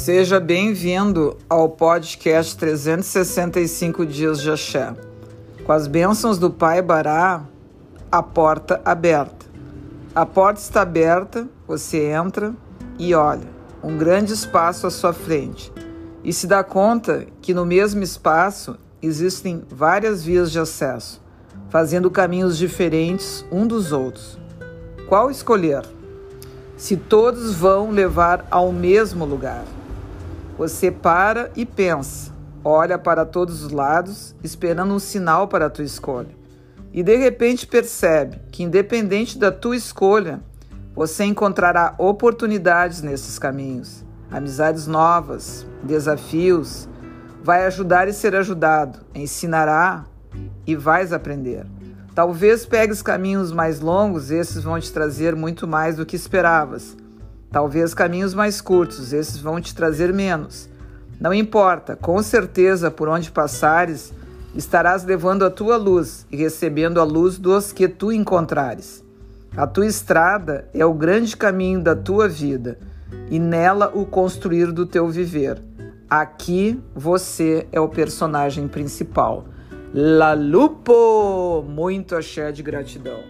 Seja bem-vindo ao podcast 365 Dias de Axé. Com as bênçãos do Pai Bará, a porta aberta. A porta está aberta, você entra e olha, um grande espaço à sua frente. E se dá conta que no mesmo espaço existem várias vias de acesso, fazendo caminhos diferentes um dos outros. Qual escolher? Se todos vão levar ao mesmo lugar. Você para e pensa, olha para todos os lados, esperando um sinal para a tua escolha. E de repente percebe que, independente da tua escolha, você encontrará oportunidades nesses caminhos, amizades novas, desafios, vai ajudar e ser ajudado, ensinará e vais aprender. Talvez pegues caminhos mais longos, esses vão te trazer muito mais do que esperavas. Talvez caminhos mais curtos, esses vão te trazer menos. Não importa, com certeza por onde passares, estarás levando a tua luz e recebendo a luz dos que tu encontrares. A tua estrada é o grande caminho da tua vida e nela o construir do teu viver. Aqui você é o personagem principal. La Lupo! Muito axé de gratidão.